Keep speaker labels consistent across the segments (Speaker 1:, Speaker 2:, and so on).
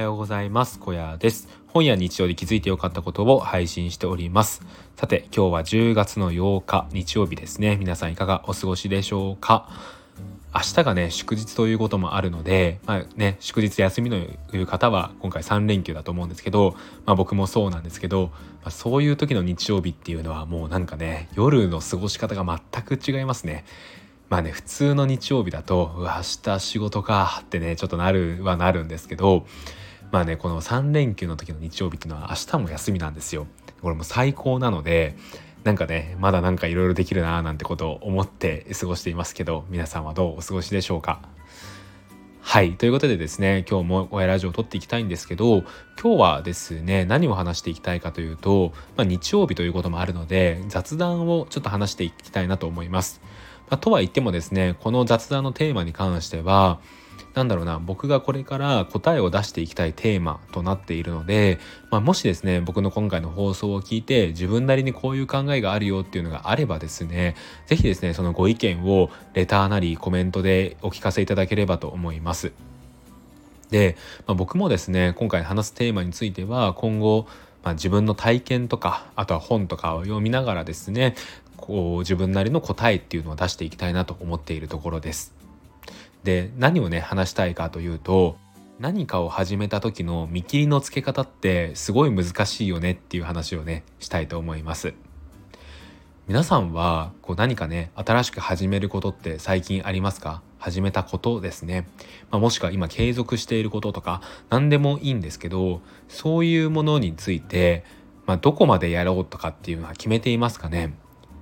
Speaker 1: はようございます。小屋です。本や日曜で気づいてよかったことを配信しております。さて今日は10月の8日日曜日ですね。皆さんいかがお過ごしでしょうか？明日がね祝日ということもあるので、まあね、祝日休みのいう方は今回3連休だと思うんですけど、まあ、僕もそうなんですけど、まあ、そういう時の日曜日っていうのはもうなんかね夜の過ごし方が全く違いますね。まあね普通の日曜日だとうわ明日仕事かってねちょっとなるはなるんですけどまあねこの3連休の時の日曜日っていうのは明日も休みなんですよ。これも最高なのでなんかねまだなんかいろいろできるなーなんてことを思って過ごしていますけど皆さんはどうお過ごしでしょうかはいということでですね今日も親ラジオを撮っていきたいんですけど今日はですね何を話していきたいかというと、まあ、日曜日ということもあるので雑談をちょっと話していきたいなと思います。まあ、とは言ってもですねこの雑談のテーマに関してはなんだろうな僕がこれから答えを出していきたいテーマとなっているので、まあ、もしですね僕の今回の放送を聞いて自分なりにこういう考えがあるよっていうのがあればですね是非ですねそのご意見をレターなりコメントでお聞かせいただければと思います。で、まあ、僕もですね今回話すテーマについては今後まあ、自分の体験とかあとは本とかを読みながらですねこう自分なりの答えっていうのを出していきたいなと思っているところです。で何をね話したいかというと何かを始めた時の見切りのつけ方ってすごい難しいよねっていう話をねしたいと思います。皆さんはこう何かね新しく始めることって最近ありますか？始めたことですね、まあ、もしくは今継続していることとか何でもいいんですけどそういうものについて、まあ、どこまでやろうとかっていうのは決めていますかね？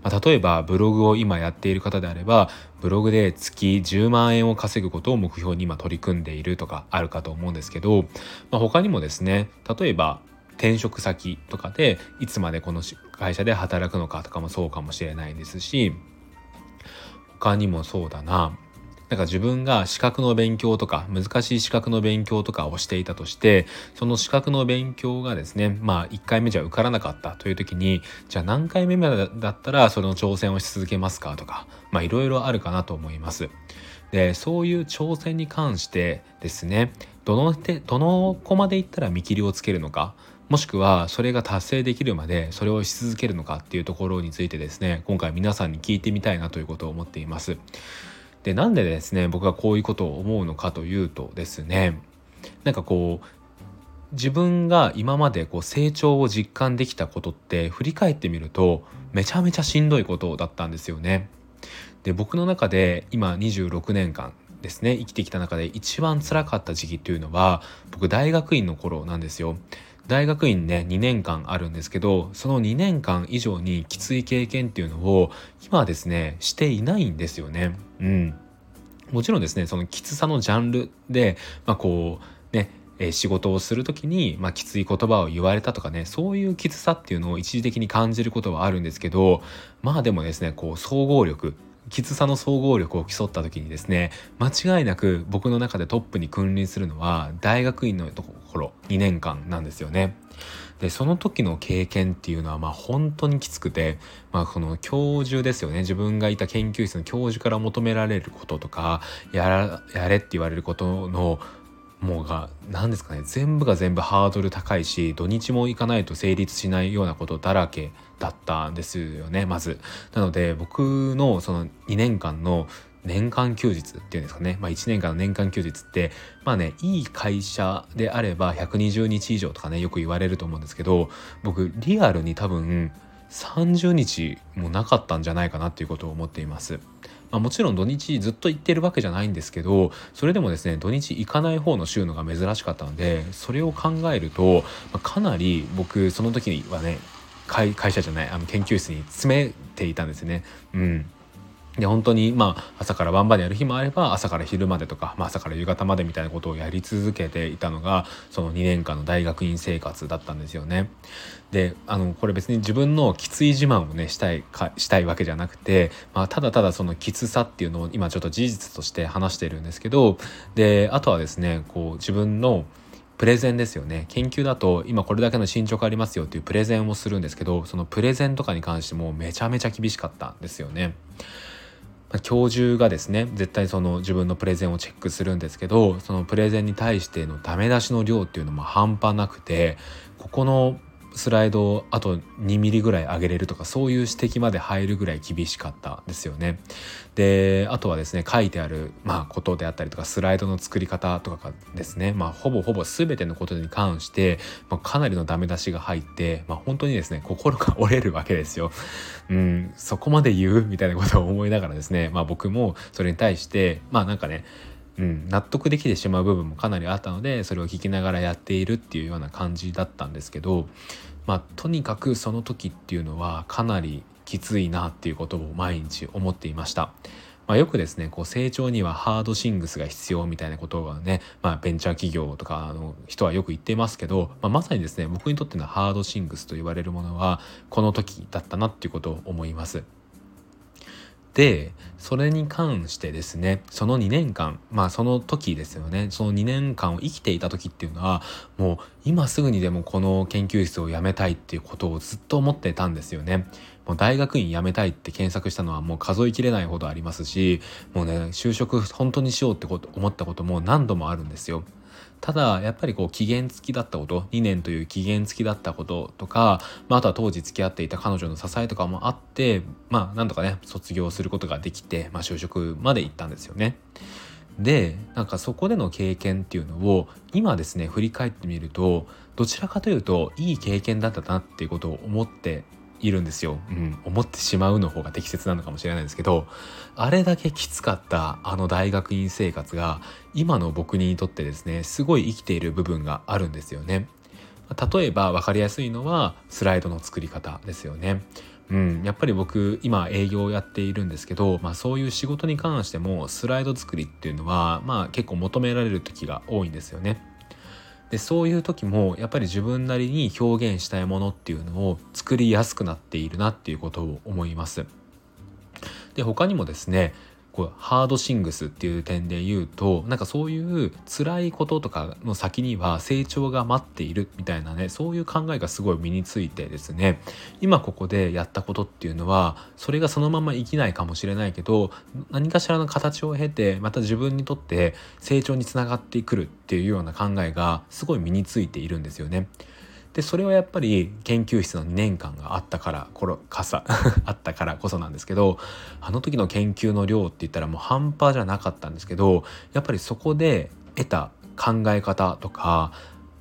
Speaker 1: まあ、例えばブログを今やっている方であればブログで月10万円を稼ぐことを目標に今取り組んでいるとかあるかと思うんですけど、まあ、他にもですね例えば転職先とかでいつまでこの会社で働くのかとかもそうかもしれないですし他にもそうだな。なんか自分が資格の勉強とか難しい資格の勉強とかをしていたとしてその資格の勉強がですねまあ1回目じゃ受からなかったという時にじゃあ何回目までだったらその挑戦をし続けますかとかまあいろいろあるかなと思います。でそういう挑戦に関してですねどの手どの子までいったら見切りをつけるのかもしくはそれが達成できるまでそれをし続けるのかっていうところについてですね今回皆さんに聞いてみたいなということを思っています。でなんでですね僕がこういうことを思うのかというとですねなんかこう自分が今までこう成長を実感できたことって振り返ってみるとめちゃめちゃしんどいことだったんですよね。で僕の中で今26年間ですね生きてきた中で一番辛かった時期っていうのは僕大学院の頃なんですよ。大学院ね2年間あるんですけどその2年間以上にきつい経験っていうのを今はですねしていないんですよね。うん、もちろんですねそのきつさのジャンルで、まあ、こうねえ仕事をする時に、まあ、きつい言葉を言われたとかねそういうきつさっていうのを一時的に感じることはあるんですけどまあでもですねこう総合力きつさの総合力を競った時にですね間違いなく僕の中でトップに君臨するのは大学院のところ2年間なんですよね。でその時の経験っていうのはまあ本当にきつくて、まあ、この教授ですよね自分がいた研究室の教授から求められることとかやらやれって言われることのもうが何ですかね全部が全部ハードル高いし土日も行かないと成立しないようなことだらけだったんですよねまず。なので僕のその2年間の年間休日っていうんですかね、まあ、1年間の年間休日ってまあねいい会社であれば120日以上とかねよく言われると思うんですけど僕リアルに多分30日もなかったんじゃないかなっていうことを思っています。まあ、もちろん土日ずっと行ってるわけじゃないんですけどそれでもですね土日行かない方の週のが珍しかったのでそれを考えると、まあ、かなり僕その時はね会社じゃないあの研究室に詰めていたんですね。うんで本当にまあ朝から晩までやる日もあれば朝から昼までとか、まあ、朝から夕方までみたいなことをやり続けていたのがその2年間の大学院生活だったんですよね。であのこれ別に自分のきつい自慢をねしたいかしたいわけじゃなくて、まあ、ただただそのきつさっていうのを今ちょっと事実として話してるんですけどであとはですねこう自分のプレゼンですよね研究だと今これだけの進捗ありますよっていうプレゼンをするんですけどそのプレゼンとかに関してもめちゃめちゃ厳しかったんですよね。ま教授がですね絶対その自分のプレゼンをチェックするんですけどそのプレゼンに対してのダメ出しの量っていうのも半端なくてここのスライドをあと2ミリぐらい上げれるとかそういう指摘まで入るぐらい厳しかったですよね。であとはですね書いてある、まあ、ことであったりとかスライドの作り方とかがですね、まあ、ほぼほぼ全てのことに関して、まあ、かなりのダメ出しが入って、まあ、本当にですね心が折れるわけですよ。うん、そこまで言うみたいなことを思いながらですね、まあ、僕もそれに対してまあなんかねうん、納得できてしまう部分もかなりあったのでそれを聞きながらやっているっていうような感じだったんですけど、まあ、とにかくその時っていうのはかなりきついなっていうことを毎日思っていました。まあ、よくですねこう成長にはハードシングスが必要みたいなことをね、まあ、ベンチャー企業とかの人はよく言っていますけど、まあ、まさにですね僕にとってのハードシングスと言われるものはこの時だったなっていうことを思います。でそれに関してですねその2年間まあその時ですよねその2年間を生きていた時っていうのはもう今すぐにでもこの研究室を辞めたいっていうことをずっと思ってたんですよね。もう大学院辞めたいって検索したのはもう数えきれないほどありますしもうね就職本当にしようってこと思ったことも何度もあるんですよ。ただやっぱりこう期限付きだったこと2年という期限付きだったこととか、まあ、あとは当時付き合っていた彼女の支えとかもあってまあなんとかね卒業することができて、まあ、就職まで行ったんですよね。でなんかそこでの経験っていうのを今ですね振り返ってみるとどちらかというといい経験だったなっていうことを思っているんですよ、うん、思ってしまうの方が適切なのかもしれないですけどあれだけきつかったあの大学院生活が今の僕にとってですねすごい生きている部分があるんですよね。例えば分かりやすいのはスライドの作り方ですよね。うん、やっぱり僕今営業をやっているんですけど、まあ、そういう仕事に関してもスライド作りっていうのは、まあ、結構求められる時が多いんですよね。でそういう時もやっぱり自分なりに表現したいものっていうのを作りやすくなっているなっていうことを思います。で他にもですねこうハードシングスっていう点で言うとなんかそういう辛いこととかの先には成長が待っているみたいなねそういう考えがすごい身についてですね今ここでやったことっていうのはそれがそのまま生きないかもしれないけど何かしらの形を経てまた自分にとって成長につながってくるっていうような考えがすごい身についているんですよね。でそれはやっぱり研究室の2年間があったからこの傘 あったからこそなんですけどあの時の研究の量って言ったらもう半端じゃなかったんですけどやっぱりそこで得た考え方とか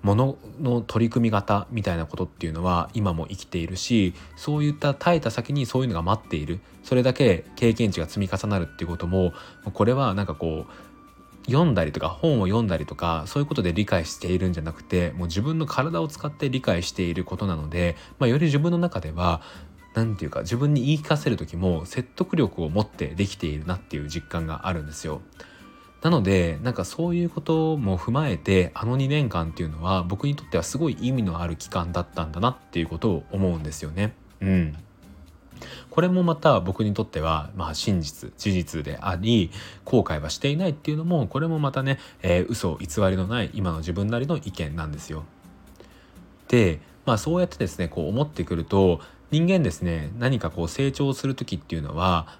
Speaker 1: ものの取り組み方みたいなことっていうのは今も生きているしそういった耐えた先にそういうのが待っている。それだけ経験値が積み重なるっていうこともこれはなんかこう読んだりとか本を読んだりとかそういうことで理解しているんじゃなくてもう自分の体を使って理解していることなので、まあ、より自分の中では何て言うか自分に言い聞かせる時も説得力を持ってできているなっていう実感があるんですよ。なのでなんかそういうことも踏まえてあの2年間っていうのは僕にとってはすごい意味のある期間だったんだなっていうことを思うんですよね。うんこれもまた僕にとっては、まあ、真実事実であり後悔はしていないっていうのもこれもまたね、えー、嘘偽りのない今の自分なりの意見なんですよ。で、まあ、そうやってですねこう思ってくると人間ですね何かこう成長する時っていうのは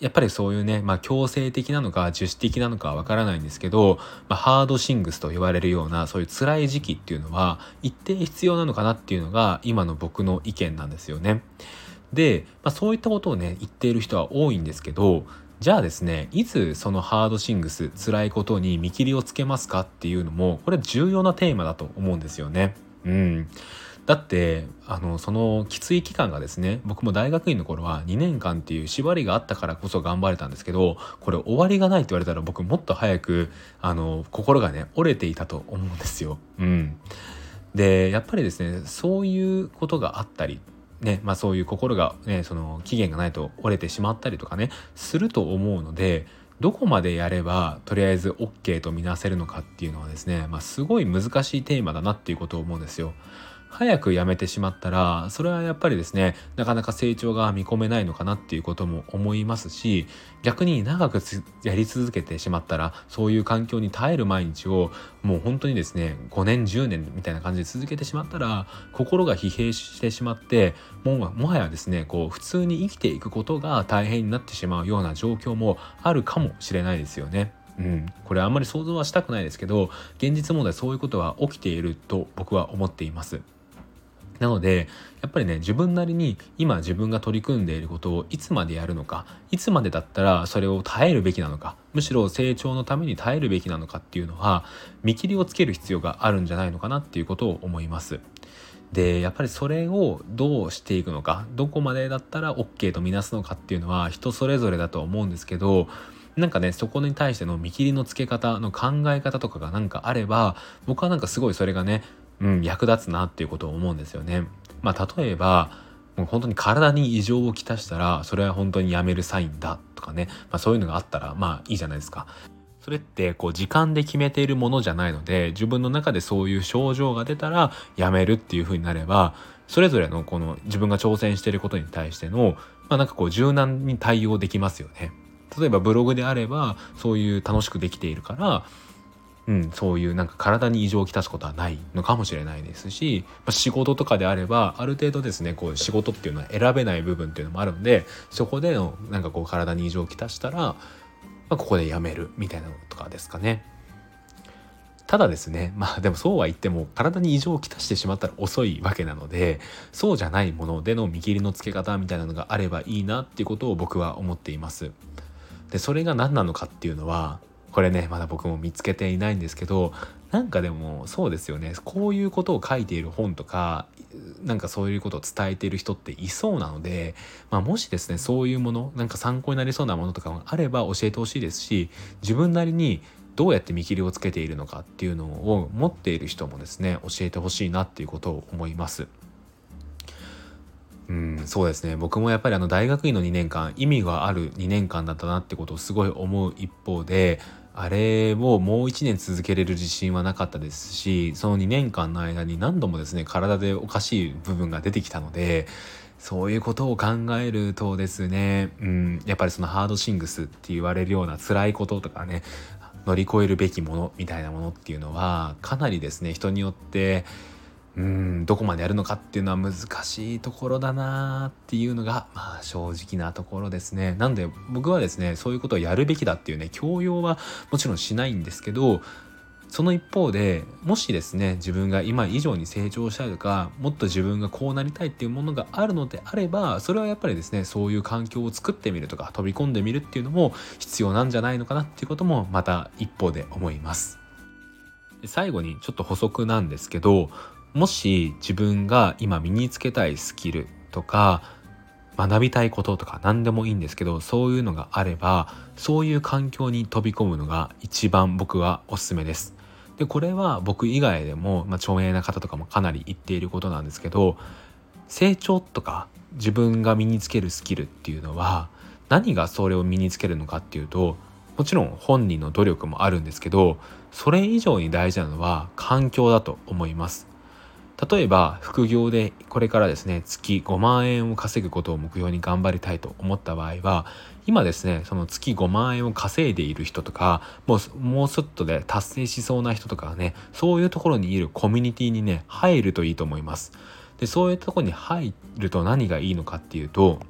Speaker 1: やっぱりそういうね、まあ、強制的なのか自主的なのかわからないんですけど、まあ、ハードシングスと言われるようなそういう辛い時期っていうのは一定必要なのかなっていうのが今の僕の意見なんですよね。で、まあ、そういったことをね言っている人は多いんですけどじゃあですねいつそのハードシングス辛いことに見切りをつけますかっていうのもこれ重要なテーマだと思うんですよね。うんだってあのそのきつい期間がですね僕も大学院の頃は2年間っていう縛りがあったからこそ頑張れたんですけどこれ終わりがないって言われたら僕もっと早くあの心がね折れていたと思うんですよ。うん、でやっぱりですねそういうことがあったりねまあ、そういう心が、ね、その期限がないと折れてしまったりとかねすると思うのでどこまでやればとりあえず OK と見なせるのかっていうのはですね、まあ、すごい難しいテーマだなっていうことを思うんですよ。早く辞めてしまったらそれはやっぱりですねなかなか成長が見込めないのかなっていうことも思いますし逆に長くやり続けてしまったらそういう環境に耐える毎日をもう本当にですね5年10年みたいな感じで続けてしまったら心が疲弊してしまってもうもはやですねこう普通に生きていくことが大変になってしまうような状況もあるかもしれないですよね。うん、これあんまり想像はしたくないですけど現実問題そういうことは起きていると僕は思っています。なのでやっぱりね自分なりに今自分が取り組んでいることをいつまでやるのかいつまでだったらそれを耐えるべきなのかむしろ成長のために耐えるべきなのかっていうのは見切りをつける必要があるんじゃないのかなっていうことを思います。でやっぱりそれをどうしていくのかどこまでだったら OK とみなすのかっていうのは人それぞれだと思うんですけどなんかねそこに対しての見切りのつけ方の考え方とかがなんかあれば僕はなんかすごいそれがねうん、役立つなっていうことを思うんですよね。まあ、例えばもう本当に体に異常をきたしたらそれは本当にやめるサインだとかね、まあ、そういうのがあったらまあいいじゃないですか。それってこう時間で決めているものじゃないので自分の中でそういう症状が出たらやめるっていう風になればそれぞれのこの自分が挑戦していることに対してのまあなんかこう柔軟に対応できますよね。例えばブログであればそういう楽しくできているからうん、そういうなんか体に異常をきたすことはないのかもしれないですし、まあ、仕事とかであればある程度ですねこう仕事っていうのは選べない部分っていうのもあるんでそこでのなんかこう体に異常をきたしたら、まあ、ここでやめるみたいなのとかですかね。ただですねまあでもそうは言っても体に異常をきたしてしまったら遅いわけなのでそうじゃないものでの見切りのつけ方みたいなのがあればいいなっていうことを僕は思っています。でそれが何なのかっていうのはこれねまだ僕も見つけていないんですけどなんかでもそうですよねこういうことを書いている本とかなんかそういうことを伝えている人っていそうなので、まあ、もしですねそういうものなんか参考になりそうなものとかがあれば教えてほしいですし自分なりにどうやって見切りをつけているのかっていうのを持っている人もですね教えてほしいなっていうことを思います。うん、そうですね僕もやっぱりあの大学院の2年間意味がある2年間だったなってことをすごい思う一方であれをもう1年続けれる自信はなかったですしその2年間の間に何度もですね体でおかしい部分が出てきたのでそういうことを考えるとですね、うん、やっぱりそのハードシングスって言われるような辛いこととかね乗り越えるべきものみたいなものっていうのはかなりですね人によってうんどこまでやるのかっていうのは難しいところだなっていうのが、まあ、正直なところですね。なんで僕はですねそういうことをやるべきだっていうね強要はもちろんしないんですけどその一方でもしですね自分が今以上に成長したいとかもっと自分がこうなりたいっていうものがあるのであればそれはやっぱりですねそういう環境を作ってみるとか飛び込んでみるっていうのも必要なんじゃないのかなっていうこともまた一方で思います。最後にちょっと補足なんですけどもし自分が今身につけたいスキルとか学びたいこととか何でもいいんですけどそういうのがあればそういう環境に飛び込むのが一番僕はおすすめです。でこれは僕以外でも、まあ、著名な方とかもかなり言っていることなんですけど成長とか自分が身につけるスキルっていうのは何がそれを身につけるのかっていうともちろん本人の努力もあるんですけどそれ以上に大事なのは環境だと思います。例えば副業でこれからですね月5万円を稼ぐことを目標に頑張りたいと思った場合は今ですねその月5万円を稼いでいる人とかもうもうちょっとで達成しそうな人とかねそういうところにいるコミュニティにね入るといいと思います。でそういうところに入ると何がいいのかっていうと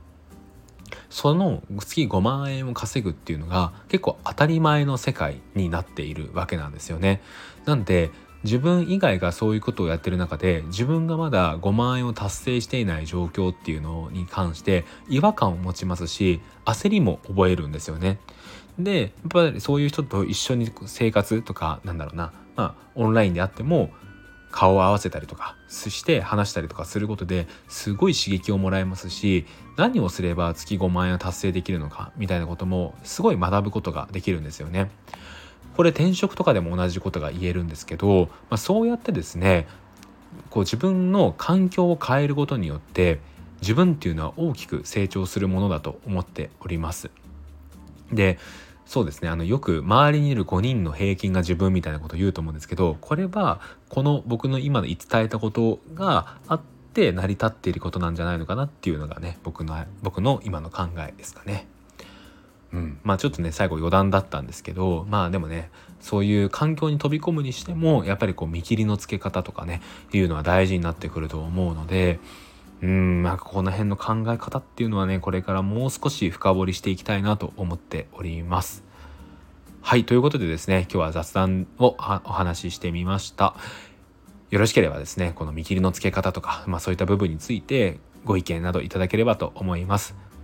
Speaker 1: その月5万円を稼ぐっていうのが結構当たり前の世界になっているわけなんですよね。なんで自分以外がそういうことをやってる中で自分がまだ5万円を達成していない状況っていうのに関して違和感を持ちますし焦りも覚えるんですよね。でやっぱりそういう人と一緒に生活とかなんだろうなまあオンラインであっても顔を合わせたりとかして話したりとかすることですごい刺激をもらえますし何をすれば月5万円を達成できるのかみたいなこともすごい学ぶことができるんですよね。これ転職とかでも同じことが言えるんですけど、まあ、そうやってですねこう自分の環境を変えることによって自分っていうのは大きく成長するものだと思っております。でそうですねあのよく周りにいる5人の平均が自分みたいなことを言うと思うんですけどこれはこの僕の今の伝えたことがあって成り立っていることなんじゃないのかなっていうのがね僕の僕の今の考えですかね。うん、まあちょっとね最後余談だったんですけどまあでもねそういう環境に飛び込むにしてもやっぱりこう見切りのつけ方とかねいうのは大事になってくると思うのでうんなんかこの辺の考え方っていうのはねこれからもう少し深掘りしていきたいなと思っております。はいということでですね今日は雑談をお話ししてみました。よろしければですねこの見切りのつけ方とか、まあ、そういった部分についてご意見などいただければと思います。